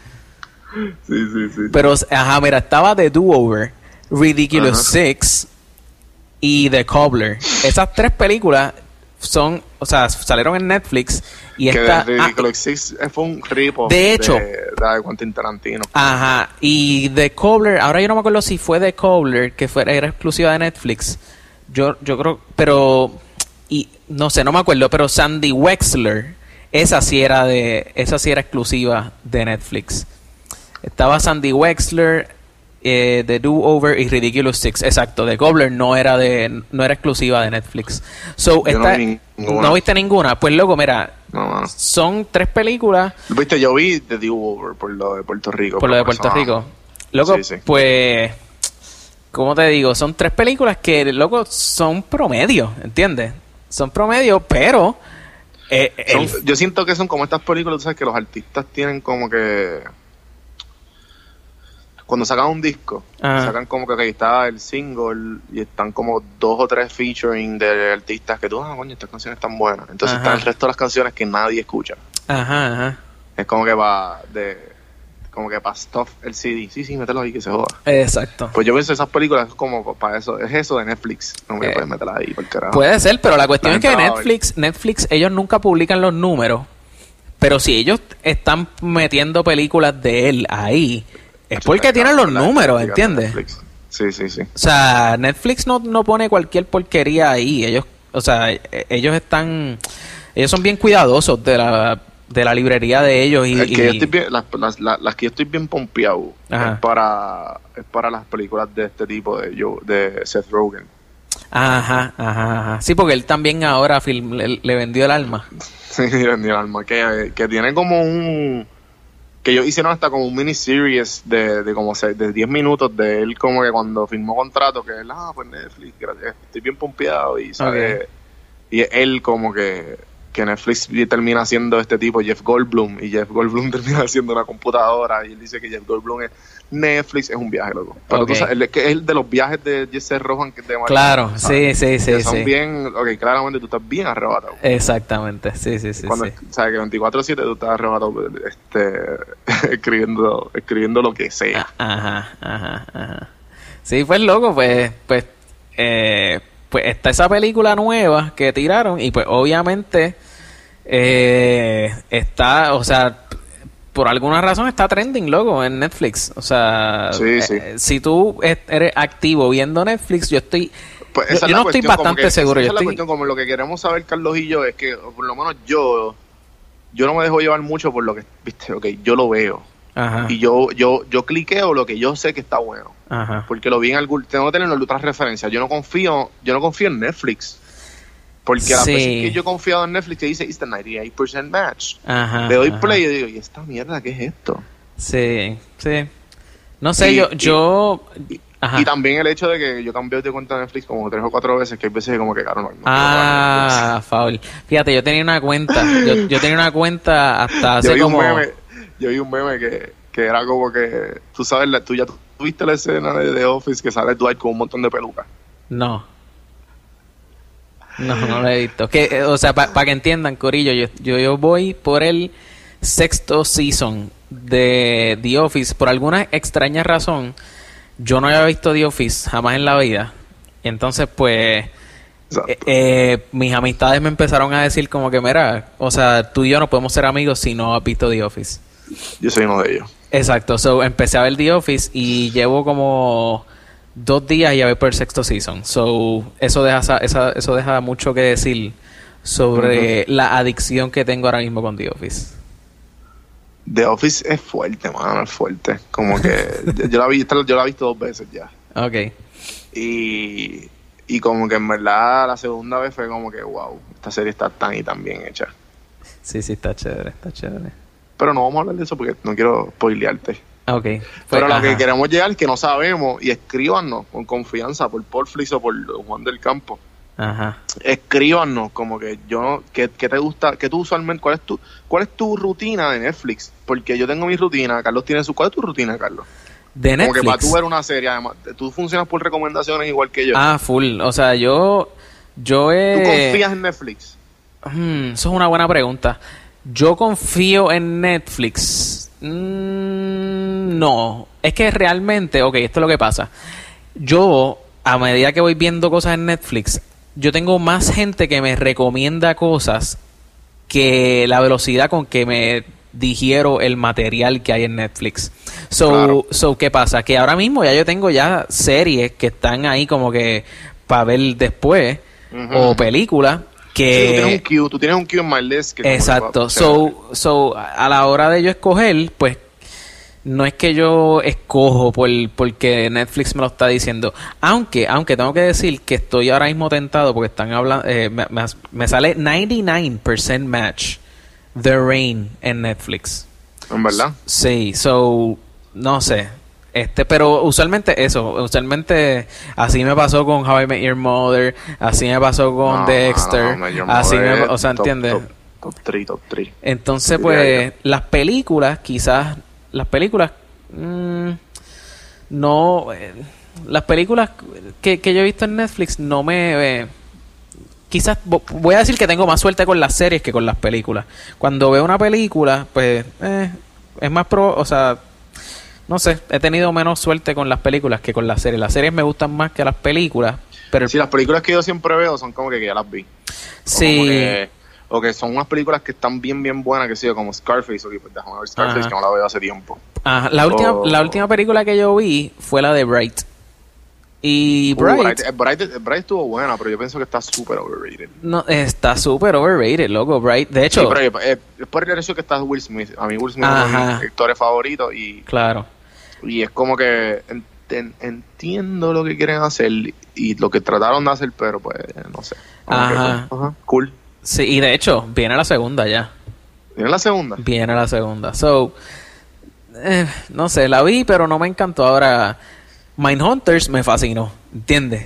Sí, sí, sí. Pero, ajá, mira, estaba The Do-Over, Ridiculous Ajá. Six y The Cobbler. Esas tres películas son, o sea, salieron en Netflix y que esta... de ah, Six fue un ripo. De hecho. De, de Quentin Tarantino. Ajá, y The Cobbler, ahora yo no me acuerdo si fue The Cobbler, que fue, era exclusiva de Netflix. Yo, yo creo, pero, y no sé, no me acuerdo, pero Sandy Wexler, esa sí era de, esa sí era exclusiva de Netflix. Estaba Sandy Wexler, eh, The Do Over y Ridiculous Six, exacto. The Cobbler no era de, no era exclusiva de Netflix. So, Yo no vi ninguna. ¿no viste ninguna? Pues loco, mira, No, son tres películas Viste, yo vi The Do-Over por lo de Puerto Rico. por lo de Puerto Rico. Loco, Sí, sí. pues, ¿cómo te digo? Son tres películas que, loco, son promedio, ¿entiendes? Son promedio, pero... eh, Son- el- yo siento que son como estas películas, sabes que los artistas tienen como que cuando sacan un disco, Ajá. sacan como que ok, está el single y están como dos o tres featuring de artistas que tú, ah, coño, estas canciones están buenas. Entonces Ajá. están el resto de las canciones que nadie escucha. Ajá, ajá. Es como que va de como que para stuff el CD. Sí, sí, mételo ahí que se joda. Exacto. Pues yo pienso esas películas es como para eso, es eso de Netflix. No me Eh, puedes meterla ahí por carajo. Puede ser, pero la cuestión La es que. Netflix, Netflix, ellos nunca publican los números, pero si ellos están metiendo películas de él ahí, es porque tienen los números, ¿entiendes? Sí, sí, sí. O sea, Netflix no, no pone cualquier porquería ahí. Ellos, o sea, e- ellos están, ellos son bien cuidadosos de la, de la librería de ellos y, El que y- yo estoy bien- las, las- las- las que yo estoy bien pompeado Ajá. es para, es para las películas de este tipo de, yo, de Seth Rogen. ajá, ajá, ajá. Sí, porque él también ahora film- le, le vendió el alma. Sí, mira, ni el alma, que, que tiene como un... Que ellos hicieron hasta como un miniseries de, de como se- de 10 minutos de él como que cuando firmó contrato, que él, ah, pues Netflix, gracias, estoy bien pompeado y sabe... Ok. Y él como que, que Netflix termina siendo este tipo, Jeff Goldblum, y Jeff Goldblum termina siendo una computadora, y él dice que Jeff Goldblum es Netflix, es un viaje, loco. Pero tú Ok. sabes, es el de los viajes de Jesse Rohan que Mario, Claro, sí, sí, sí, Que son sí. bien, ok, claramente tú estás bien arrebatado. Exactamente, sí, sí, sí. Cuando, sí. sabes que 24-7 tú estás arrebatado este, escribiendo, escribiendo lo que sea. Ah, Ajá, ajá, ajá. Sí, pues loco, pues, pues, eh, pues está esa película nueva que tiraron y pues obviamente eh, está, o sea, por alguna razón está trending, loco, en Netflix. O sea, Sí, sí. eh, si tú eres activo viendo Netflix, yo estoy, Pues yo, esa es yo la no estoy cuestión, bastante que- seguro. Esa Yo es la estoy, cuestión, como lo que queremos saber Carlos y yo, es que por lo menos yo, yo no me dejo llevar mucho por lo que, viste, ok, yo lo veo. Ajá, Y yo, yo, yo cliqueo lo que yo sé que está bueno. ajá. Porque lo vi en algún, tengo que tener otras referencias. Yo no confío, yo no confío en Netflix. Porque a las Sí. veces que yo he confiado en Netflix que dice, it's the 98% match. Ajá, Le doy play y digo, ¿y esta mierda qué es esto? Sí, sí. No sé, Y- yo, y- yo, ajá. Y también el hecho de que yo cambié de cuenta de Netflix como tres o cuatro veces, que hay veces que como que, claro, no, no Ah, Faul. Fíjate, yo tenía una cuenta. Yo, yo tenía una cuenta hasta. Yo hace vi, como. un meme, yo vi un meme que, que era como que, tú sabes, la, tú ya tuviste la escena de The Office que sale Dwight con un montón de pelucas. No. No, no lo he visto. Que, eh, o sea, para que entiendan, Corillo, yo, yo, yo voy por el sexto season de The Office. Por alguna extraña razón, yo no había visto The Office jamás en la vida. Entonces, pues, eh, eh, mis amistades me empezaron a decir como que, mira, o sea, tú y yo no podemos ser amigos si no has visto The Office. Yo soy uno de ellos. Exacto, so empecé a ver The Office y llevo como dos días y ya voy por el sexto season. So eso deja, sa- esa- eso deja mucho que decir sobre la adicción que tengo ahora mismo con The Office. The Office es fuerte, mano, es fuerte. Como que yo la vi, yo la he visto dos veces ya. Ok. Y, y como que en verdad la segunda vez fue como que, wow, esta serie está tan y tan bien hecha. Sí, sí, está chévere, está chévere. Pero no vamos a hablar de eso porque no quiero spoilearte. Ok. Pero Pues, lo que queremos llegar es que no sabemos y escríbanos con confianza por Portflix o por Juan del Campo. Ajá. Escríbanos como que yo no, ¿qué, qué te gusta? ¿Qué tú usualmente, cuál es tu, cuál es tu rutina de Netflix? Porque yo tengo mi rutina, Carlos tiene su, ¿cuál es tu rutina, Carlos? De Como que para Netflix. tú ver una serie, además, tú funcionas por recomendaciones igual que yo. Ah, full. O sea, yo... Yo ¿Tú he... confías en Netflix? Hmm, eso es una buena pregunta. Yo confío en Netflix. Mm, no. Es que realmente, ok, esto es lo que pasa. Yo, a medida que voy viendo cosas en Netflix, yo tengo más gente que me recomienda cosas que la velocidad con que me digiero el material que hay en Netflix. So, Claro. so ¿qué pasa? Que ahora mismo ya yo tengo ya series que están ahí como que para ver después o películas que Sí, tú tienes un queue, tú tienes un queue en My List. que Exacto. va- So, so, a la hora de yo escoger, pues no es que yo escojo por, porque Netflix me lo está diciendo. Aunque, aunque tengo que decir que estoy ahora mismo tentado porque están hablando, eh, me, me- me sale 99% match The Rain en Netflix. En verdad. Sí, so, no sé. Este, pero usualmente eso, usualmente así me pasó con How I Met Your Mother, así me pasó con No, Dexter, no, no, Your así me, o sea, top, ¿entiendes? Top, top 3, top 3. Entonces, pues, las películas, quizás, las películas, mm, no, eh, las películas que, que yo he visto en Netflix no me... eh, quizás vo- voy a decir que tengo más suerte con las series que con las películas. Cuando veo una película, pues, eh, es más pro, o sea, no sé, he tenido menos suerte con las películas que con las series. Las series me gustan más que las películas, pero Sí, las películas que yo siempre veo son como que, que ya las vi. Sí, que- o que son unas películas que están bien, bien buenas, que sí, como Scarface, o pues déjame ver Scarface, Ajá. que no la veo hace tiempo. Ajá, la última, Oh. la última película que yo vi fue la de Bright. Y Uh, Bright, Bright, eh, Bright- Bright estuvo buena, pero yo pienso que está súper overrated. no, está súper overrated, loco. Bright, de hecho, Sí, pero eh, es por el hecho que está Will Smith. A mí Will Smith es Ajá. mis actores favoritos y, claro. Y es como que en- en- entiendo lo que quieren hacer y lo que trataron de hacer, pero pues no sé. Que, Ajá. pues, ajá, cool. Sí, y de hecho, viene la segunda ya. ¿Tiene la segunda? Viene la segunda. So, eh, no sé, la vi, pero no me encantó. Ahora, Mindhunters me fascinó. ¿Entiendes?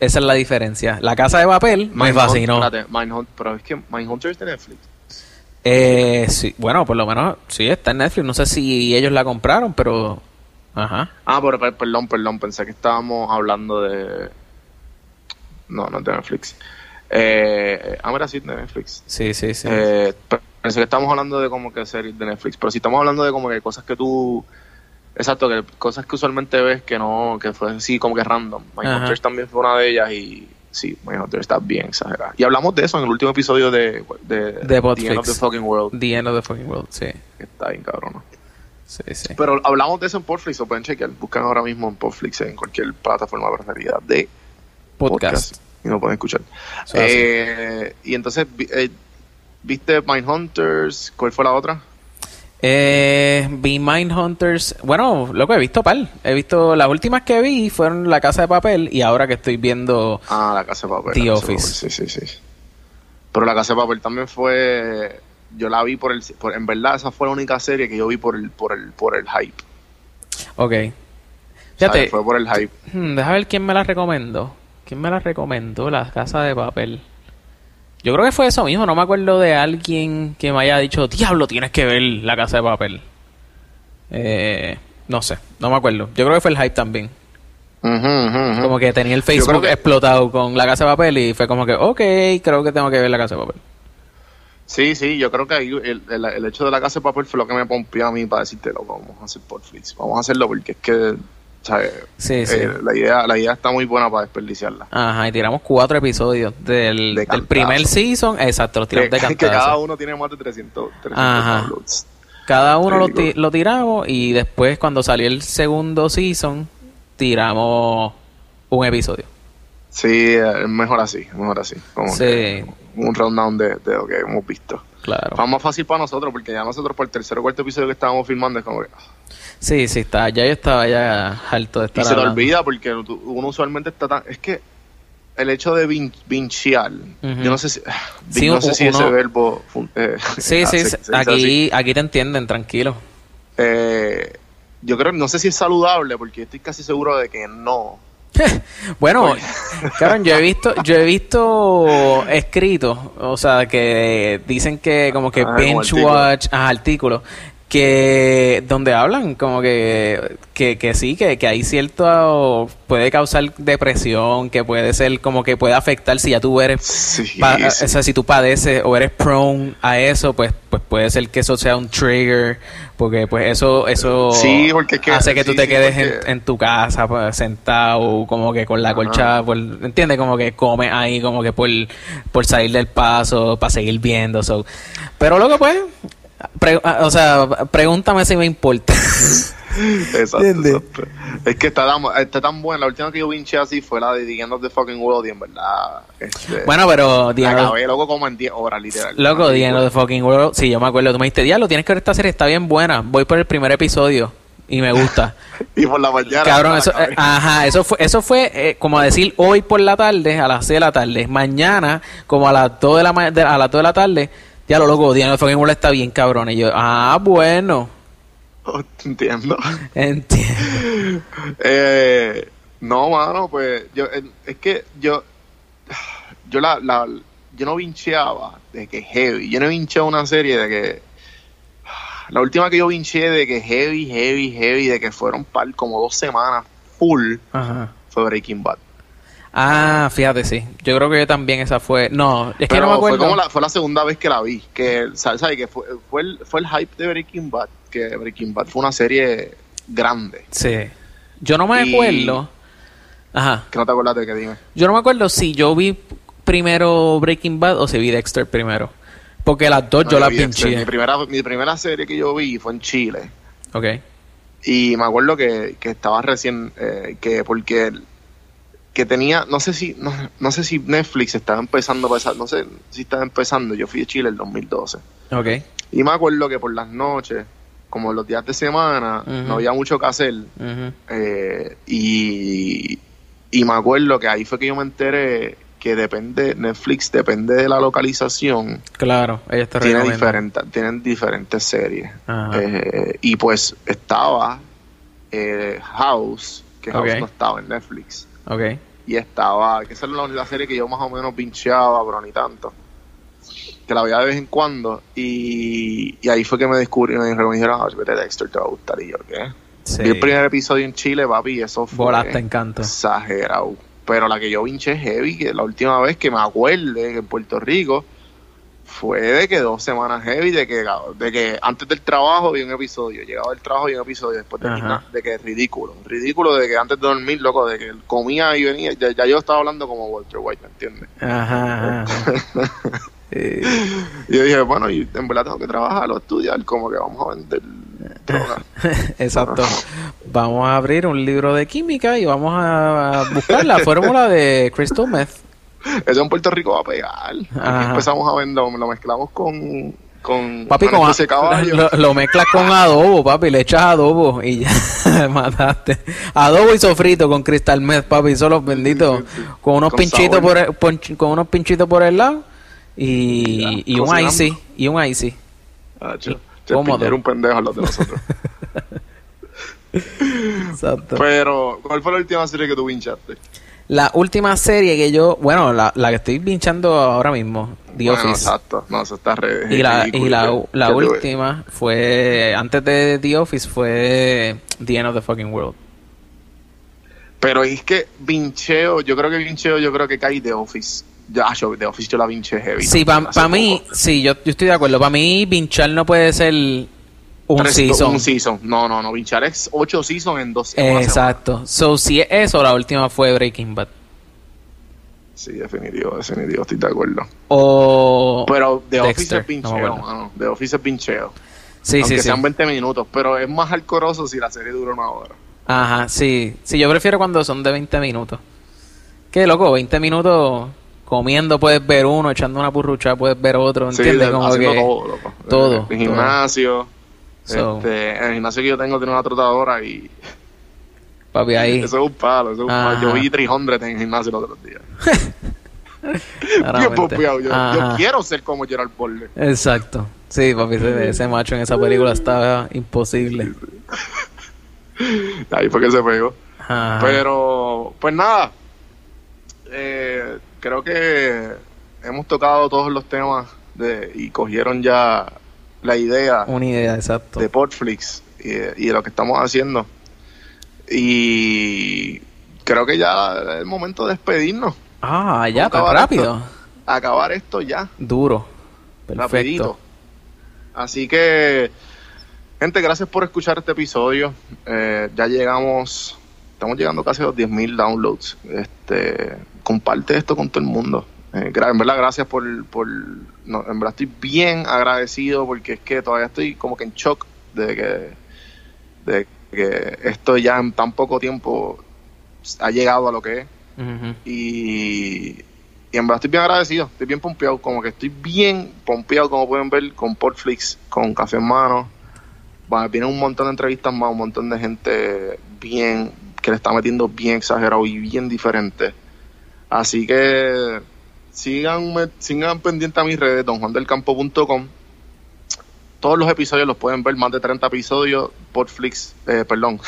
Esa es la diferencia. La casa de papel me fascinó. Mindhunt- pero es que Mindhunter es de Netflix. Eh, sí, bueno, por lo menos sí está en Netflix. No sé si ellos la compraron, pero. Ajá. Ah, pero, per- perdón, perdón, pensé que estábamos hablando de... No, no es de Netflix. Eh, ah, mira, sí, de Netflix. Sí, sí, sí. Eh, pe- pensé que estamos hablando de como que series de Netflix, pero si estamos hablando de como que cosas que tú... Exacto, que cosas que usualmente ves que no, que fue así como que random. My Ajá. Hunters también fue una de ellas y sí, My Hunter está bien exagerada. Y hablamos de eso en el último episodio de, de, De The End of the Fucking World, The End of the Fucking World, sí. está bien cabrón. Sí, sí. Pero hablamos de eso en Portflix, lo pueden chequear. Buscan ahora mismo en Portflix en cualquier plataforma preferida de Podcast. y lo pueden escuchar. Eh, y entonces, eh, ¿viste Mindhunters? ¿Cuál fue la otra? Eh, vi Mindhunters. Bueno, lo que he visto par. He visto las últimas que vi fueron La Casa de Papel y ahora que estoy viendo. Ah, La Casa de Papel. The Office. Papel, Sí, sí, sí. Pero La Casa de Papel también fue... Yo la vi por el... por- en verdad, esa fue la única serie que yo vi por el, por el, por el hype. Ok. Fíjate, Fue por el hype. hmm, deja ver quién me la recomendó. ¿Quién me la recomendó? La Casa de Papel. Yo creo que fue eso mismo. No me acuerdo de alguien que me haya dicho, Diablo, tienes que ver La Casa de Papel. Eh, no sé, no me acuerdo. Yo creo que fue el hype también. Como que tenía el Facebook que- explotado con La Casa de Papel y fue como que, ok, creo que tengo que ver La Casa de Papel. Sí, sí, yo creo que ahí el, el- el hecho de la casa de papel fue lo que me pompió a mí para decirte lo vamos a hacer por Flix. Vamos a hacerlo porque es que, ¿sabes? Sí, sí. Eh, la, idea, la idea está muy buena para desperdiciarla. Ajá, y tiramos cuatro episodios del, De primer season. Exacto, los Que, tiramos de que cantazo. cada uno tiene más de 300, 300 Ajá. downloads. Cada uno lo, ti- lo tiramos y después cuando salió el segundo season tiramos un episodio. Sí, es mejor así, mejor así. Como Sí. que un rundown de, de lo que hemos visto. Claro. Fue más fácil para nosotros porque ya nosotros por el tercer o cuarto episodio que estábamos filmando es como que... ah, Sí, sí, está. Ya yo estaba ya harto de Y estar se te olvida porque uno usualmente está tan... Es que el hecho de vin- vinchear, yo no sé si... Sí, no sé si ese verbo... eh, Sí, sí, se- sí, se aquí, aquí te entienden, tranquilo. Eh, yo creo, no sé si es saludable porque estoy casi seguro de que no. Bueno, Karen, yo he visto, yo he visto escritos, o sea, que dicen que como que Ah, binge artículos. watch, artículos, que donde hablan como que, que, que sí, que, que hay cierto, puede causar depresión, que puede ser como que puede afectar si ya tú eres, Sí, pa- sí. o sea, si tú padeces o eres prone a eso, pues, pues puede ser que eso sea un trigger, porque pues eso, eso Sí, porque es que- hace que tú te quedes en tu casa pues, sentado como que con la Ajá. colcha por, ¿entiendes? como que come ahí como que por, por salir del paso para seguir viendo so. pero luego pues pre- o sea pregúntame si me importa Exacto, exacto. Es que está tan, está tan buena. La última que yo vinché así fue la de The End of the Fucking World y en verdad... Este, bueno pero la acabé loco como en 10 horas, literal. loco The End of the fucking world sí yo me acuerdo tú me dijiste diablo tienes que ver esta serie está bien buena voy por el primer episodio y me gusta Y por la mañana... Cabrón, eso, eh, ajá, eso fue, eso fue eh, como decir hoy por la tarde, a las 6 de la tarde, mañana, como a las 2 de la, ma- de- a las 2 de la tarde, ya lo loco, Diana Fucking World está bien cabrón. Y yo, ah, bueno, Entiendo. entiendo. Eh, no, mano, pues yo eh, es que yo yo la, la yo no vincheaba de que heavy. Yo no vincheaba una serie de que la última que yo vinché de que heavy, heavy, heavy, de que fueron par como dos semanas full Ajá. fue Breaking Bad. Ah, fíjate, sí. Yo creo que yo también esa fue. No, es que no me fue acuerdo. como la, fue la segunda vez que la vi. Que, ¿sabes? Que fue, fue, el, fue el hype de Breaking Bad. Que Breaking Bad fue una serie grande. Sí. Yo no me Y- acuerdo. Ajá. Que no te acuerdas de que dime. Yo no me acuerdo si yo vi primero Breaking Bad o si vi Dexter primero. Porque las dos yo las vi. Mi primera, mi primera serie que yo vi fue en Chile. Ok. Y me acuerdo que, que estaba recién, eh, que porque que tenía, no sé si, no, no sé si Netflix estaba empezando a pasar, no sé si estaba empezando, yo fui a Chile el 2012. Ok. Y me acuerdo que por las noches, como los días de semana, no había mucho que hacer. Eh, y, y me acuerdo que ahí fue que yo me enteré que depende, Netflix depende de la localización, Claro, ellos te tiene diferentes, tienen diferentes series. Eh, y pues estaba eh, House, que House no estaba en Netflix. Ok. Y estaba, que esa era la serie que yo más o menos pincheaba, pero ni tanto. Que la veía de vez en cuando. Y, y ahí fue que me descubrí, me dijeron, ah, vete Dexter, te va a gustar. Y yo, ¿qué? Sí. Vi el primer episodio en Chile, papi, y eso fue Volaste en canto. exagerado. Pero la que yo pinché heavy, que la última vez que me acuerde que en Puerto Rico fue de que dos semanas heavy, de que, de que antes del trabajo vi un episodio, llegaba del trabajo y un episodio, después de, Ajá. de que ridículo, ridículo de que antes de dormir, loco, de que comía y venía, ya, ya yo estaba hablando como Walter White, ¿me entiendes? Ajá. ajá. Eh, Y yo dije, bueno, y en verdad tengo que trabajar o estudiar, como que vamos a vender droga. Exacto. Vamos a abrir un libro de química y vamos a buscar la fórmula de crystal meth. Eso en Puerto Rico va a pegar. Aquí empezamos a vender, lo mezclamos con, con Papi, con de caballo. lo, lo mezclas con adobo, papi, le echas adobo y ya mataste. Adobo y sofrito con crystal meth, papi, solo benditos. Sí, sí, sí. Con unos Con pinchitos sabor. por el, con unos pinchitos por el lado y, Ya, y un icy, y un icy. Chespin era un pendejo lado de nosotros. Exacto. Pero, ¿cuál fue la última serie que tú pinchaste? La última serie que yo, bueno, la, la que estoy pinchando ahora mismo, The Bueno, Office. exacto. No, eso está re. Y la, ridículo. y la, ¿Qué- la qué última fue, antes de The Office, fue The End of the Fucking World. Pero es que vincheo, yo creo que vincheo, yo creo que cae de Office. Ya, yo, de Office yo la vinché heavy. Sí, para hace mí, sí, yo, yo estoy de acuerdo. Para mí, Vinchar no puede ser un Tres- season. Un season. No, no, no. Vinchar es ocho seasons en dos en. Exacto. So, si es eso, la última fue Breaking Bad. Sí, definitivo, definitivo, estoy de acuerdo. O. Pero The Office Dexter, es no me pincheo, acuerdo. mano. The Office es pincheo. Sí, Aunque sí, sí. sean 20 minutos, pero es más alcoroso si la serie dura una hora. Ajá, sí. Sí, yo prefiero cuando son de 20 minutos. Que loco, 20 minutos comiendo puedes ver uno, echando una purrucha puedes ver otro, Sí, ¿entiendes? de- Como que todo, loco. todo. El gimnasio. So. Este, en el gimnasio que yo tengo tiene una trotadora y papi ahí. eso es un palo, eso es un palo. Yo vi 300 en el gimnasio los otros días. Yo, yo quiero ser como Gerard Butler. Exacto. Sí, papi, ese, ese macho en esa película estaba imposible. Ahí fue que se pegó. Ajá. Pero, pues nada. Eh, creo que hemos tocado todos los temas de, y cogieron ya la idea Una idea, exacto. de Portflix y, y de lo que estamos haciendo. Y creo que ya es el momento de despedirnos. Ah, ya, tan acabar rápido. esto. Acabar esto ya. Duro. Perfecto. rapidito. Así que, gente, gracias por escuchar este episodio. Eh, ya llegamos, estamos llegando casi a los 10.000 downloads. Este, comparte esto con todo el mundo. Eh, en verdad, gracias por, por no, en verdad estoy bien agradecido porque es que todavía estoy como que en shock de que, de que esto ya en tan poco tiempo ha llegado a lo que es y, y en verdad estoy bien agradecido, estoy bien pompeado, como que estoy bien pompeado, como pueden ver, con Portflix, con Café en Mano. Va, vienen un montón de entrevistas más, un montón de gente bien, que le está metiendo bien exagerado y bien diferente. Así que sigan, sigan pendientes a mis redes, donjuandelcampo.com. Todos los episodios los pueden ver, más de 30 episodios, Portflix, eh, perdón,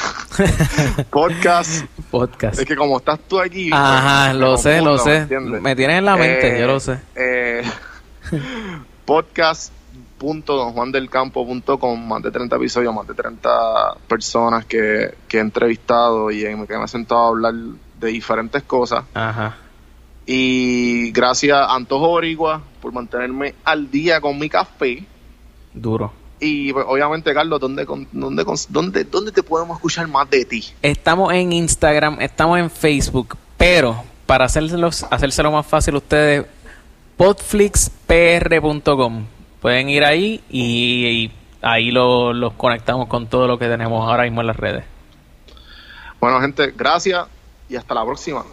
podcast. Podcast. Es que como estás tú aquí, Ajá, pues, lo me sé, lo ¿me sé. entiendes? Me tienes en la mente, Eh, yo lo sé. Eh, podcast.donjuandelcampo.com, más de 30 episodios, más de 30 personas que, que he entrevistado y en, que me he sentado a hablar de diferentes cosas. Ajá. Y gracias a Antojo Boricua por mantenerme al día con mi café. Duro. Y pues, obviamente, Carlos, ¿dónde, dónde, dónde, ¿dónde te podemos escuchar más de ti? Estamos en Instagram, estamos en Facebook, pero para hacérselos, hacérselo más fácil ustedes, podflixpr.com. Pueden ir ahí y, y ahí lo- los conectamos con todo lo que tenemos ahora mismo en las redes. Bueno, gente, gracias y hasta la próxima.